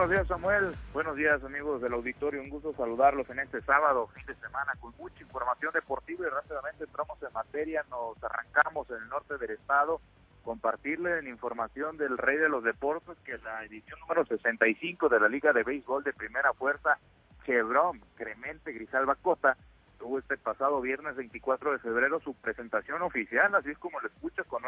buenos días Samuel, buenos días amigos del auditorio, un gusto saludarlos en este sábado, fin de semana, con mucha información deportiva y rápidamente entramos en materia, nos arrancamos en el norte del estado, compartirle información del rey de los deportes, que la edición número 65 de la Liga de Béisbol de Primera Fuerza, Chevron, Cremente Grisalva Cota, tuvo este pasado viernes 24 de febrero su presentación oficial, así es como lo escucha con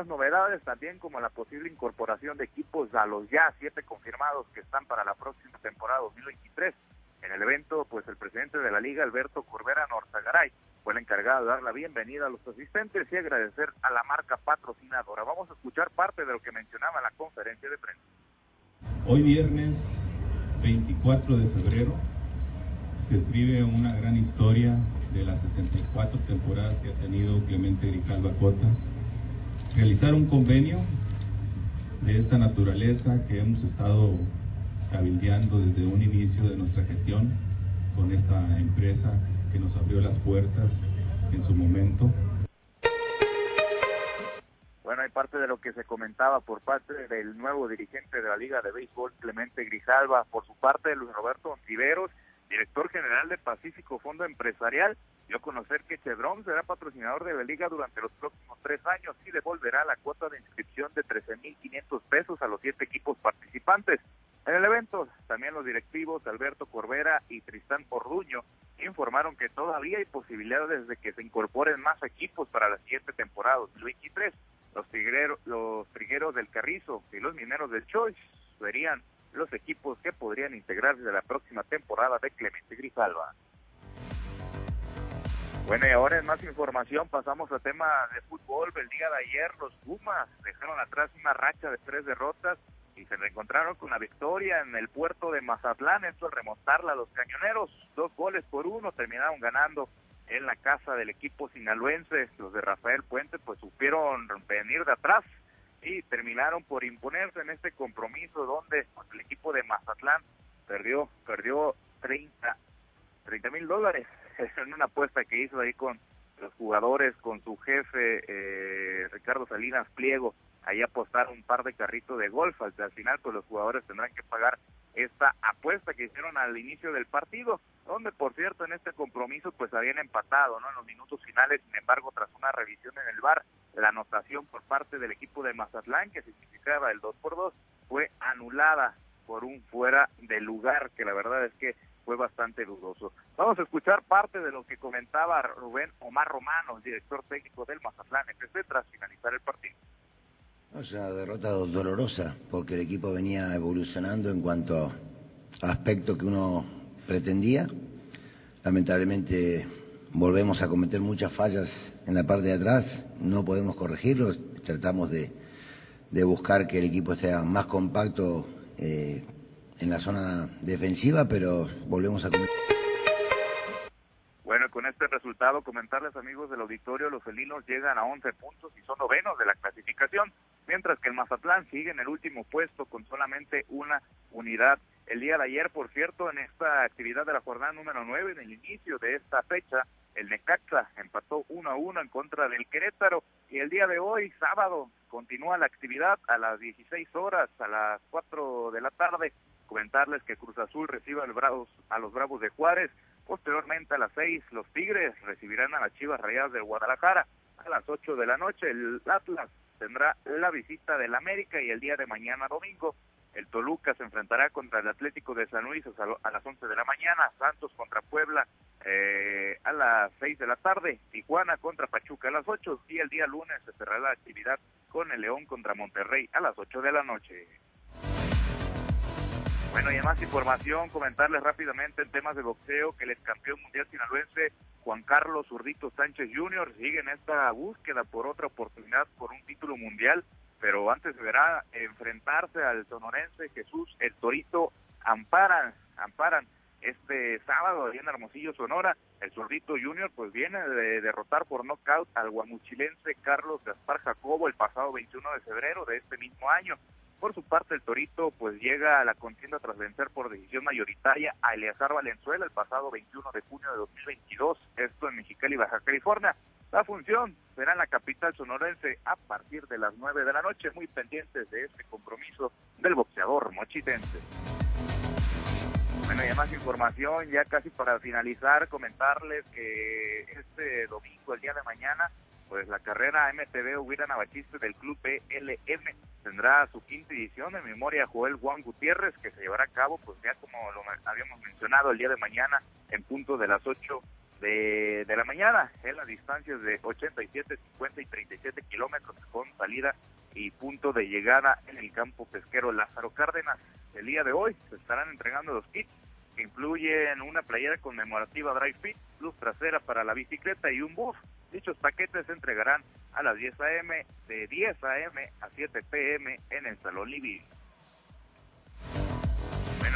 algunas novedades también como la posible incorporación de equipos a los ya siete confirmados que están para la próxima temporada 2023. En el evento, pues el presidente de la liga, Alberto Corbera Norzagaray, fue el encargado de dar la bienvenida a los asistentes y agradecer a la marca patrocinadora. Vamos a escuchar parte de lo que mencionaba en la conferencia de prensa. Hoy viernes 24 de febrero se escribe una gran historia de las 64 temporadas que ha tenido Clemente Grijalva Cota. Realizar un convenio de esta naturaleza que hemos estado cabildeando desde un inicio de nuestra gestión con esta empresa que nos abrió las puertas en su momento. Bueno, hay parte de lo que se comentaba por parte del nuevo dirigente de la Liga de Béisbol, Clemente Grijalva, por su parte, Luis Roberto Ontiveros, director general de Pacífico Fondo Empresarial, dio a conocer que Chevron será patrocinador de la liga durante los próximos tres años y devolverá la cuota de inscripción de 13.500 pesos a los siete equipos participantes. En el evento, también los directivos Alberto Corbera y Tristán Orduño informaron que todavía hay posibilidades de que se incorporen más equipos para la siguiente temporada 2023. Los, los trigueros del Carrizo y los mineros del Choice serían los equipos que podrían integrarse de la próxima temporada de Clemente Grijalva. Bueno, y ahora en más información pasamos a tema de fútbol. El día de ayer los Pumas dejaron atrás una racha de tres derrotas y se reencontraron con la victoria en el puerto de Mazatlán. Esto al remontarla a los cañoneros. Dos goles por uno terminaron ganando en la casa del equipo sinaloense. Los de Rafael Puente pues supieron venir de atrás y terminaron por imponerse en este compromiso donde el equipo de Mazatlán perdió, perdió 30 mil dólares en una apuesta que hizo ahí con los jugadores, con su jefe eh, Ricardo Salinas Pliego, ahí apostaron un par de carritos de golf, al final pues los jugadores tendrán que pagar esta apuesta que hicieron al inicio del partido, donde por cierto en este compromiso pues habían empatado, ¿no? En los minutos finales, sin embargo, tras una revisión en el bar, la anotación por parte del equipo de Mazatlán, que significaba el 2 por 2, fue anulada por un fuera de lugar, que la verdad es que fue bastante dudoso. Vamos a escuchar parte de lo que comentaba Rubén Omar Romano, el director técnico del Mazatlán FC, tras finalizar el partido. Es una derrota dolorosa, porque el equipo venía evolucionando en cuanto a aspecto que uno pretendía. Lamentablemente volvemos a cometer muchas fallas en la parte de atrás, no podemos corregirlo, tratamos de, buscar que el equipo esté más compacto eh, en la zona defensiva, pero volvemos a. Bueno, con este resultado, comentarles amigos del auditorio, los felinos llegan a 11 puntos y son novenos de la clasificación, mientras que el Mazatlán sigue en el último puesto con solamente una unidad. El día de ayer, por cierto, en esta actividad de la jornada número 9, en el inicio de esta fecha, el Necaxa empató 1 a 1 en contra del Querétaro y el día de hoy, sábado, continúa la actividad a las 16 horas, a las 4 de la tarde. Comentarles que Cruz Azul recibe a los Bravos de Juárez Posteriormente a las seis, los Tigres recibirán a las Chivas Rayadas del Guadalajara. A las ocho de la noche, el Atlas tendrá la visita del América y el día de mañana domingo, el Toluca se enfrentará contra el Atlético de San Luis a las once de la mañana, Santos contra Puebla eh, a las seis de la tarde, Tijuana contra Pachuca a las ocho y el día lunes se cerrará la actividad con el León contra Monterrey a las ocho de la noche. Bueno, y más información, comentarles rápidamente en temas de boxeo que el ex campeón mundial sinaloense Juan Carlos Zurdito Sánchez Jr. sigue en esta búsqueda por otra oportunidad por un título mundial, pero antes deberá enfrentarse al sonorense Jesús El Torito Amparan, Amparan este sábado allá en Hermosillo, Sonora. El Zurdito Jr. pues viene de derrotar por nocaut al guamuchilense Carlos Gaspar Jacobo el pasado 21 de febrero de este mismo año. Por su parte, el Torito pues llega a la contienda tras vencer por decisión mayoritaria a Eleazar Valenzuela el pasado 21 de junio de 2022, esto en Mexicali, Baja California. La función será en la capital sonorense a partir de las 9 de la noche, muy pendientes de este compromiso del boxeador mochitense. Bueno, y más información, ya casi para finalizar, comentarles que este domingo, el día de mañana, pues la carrera MTV Huira Navachiste del Club PLM tendrá su quinta edición en memoria a Joel Juan Gutiérrez, que se llevará a cabo, pues ya como lo habíamos mencionado, el día de mañana en punto de las 8 de, la mañana, en las distancias de 87, 50 y 37 kilómetros con salida y punto de llegada en el campo pesquero Lázaro Cárdenas. El día de hoy se estarán entregando los kits que incluyen una playera conmemorativa Drive Fit, luz trasera para la bicicleta y un bus Dichos paquetes se entregarán a las 10 a.m. de 10 a.m. a 7 p.m. en el Salón Libby.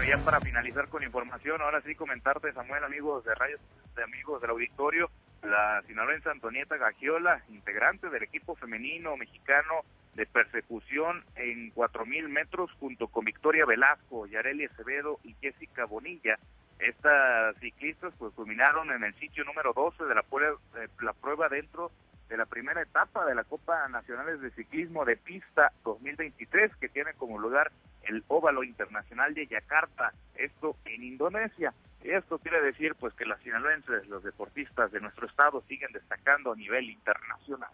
Ya para finalizar con información, ahora sí comentarte, Samuel, amigos de rayos, de amigos del auditorio, la sinaloense Antonieta Gagiola, integrante del equipo femenino mexicano de persecución en 4.000 metros, junto con Victoria Velasco, Yareli Acevedo y Jessica Bonilla, estas ciclistas pues culminaron en el sitio número 12 de la prueba, la prueba dentro de la primera etapa de la Copa Nacionales de Ciclismo de Pista 2023 que tiene como lugar el Óvalo Internacional de Yakarta, esto en Indonesia. Esto quiere decir pues que las sinaloenses, los deportistas de nuestro estado siguen destacando a nivel internacional.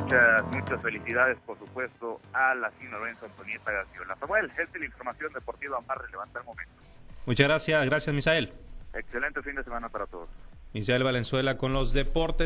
Muchas, muchas felicidades, por supuesto, a la sinaloense Antonieta García. Samuel, esta es la información deportiva más relevante al momento. Muchas gracias, gracias Misael. Excelente fin de semana para todos. Misael Valenzuela con los deportes.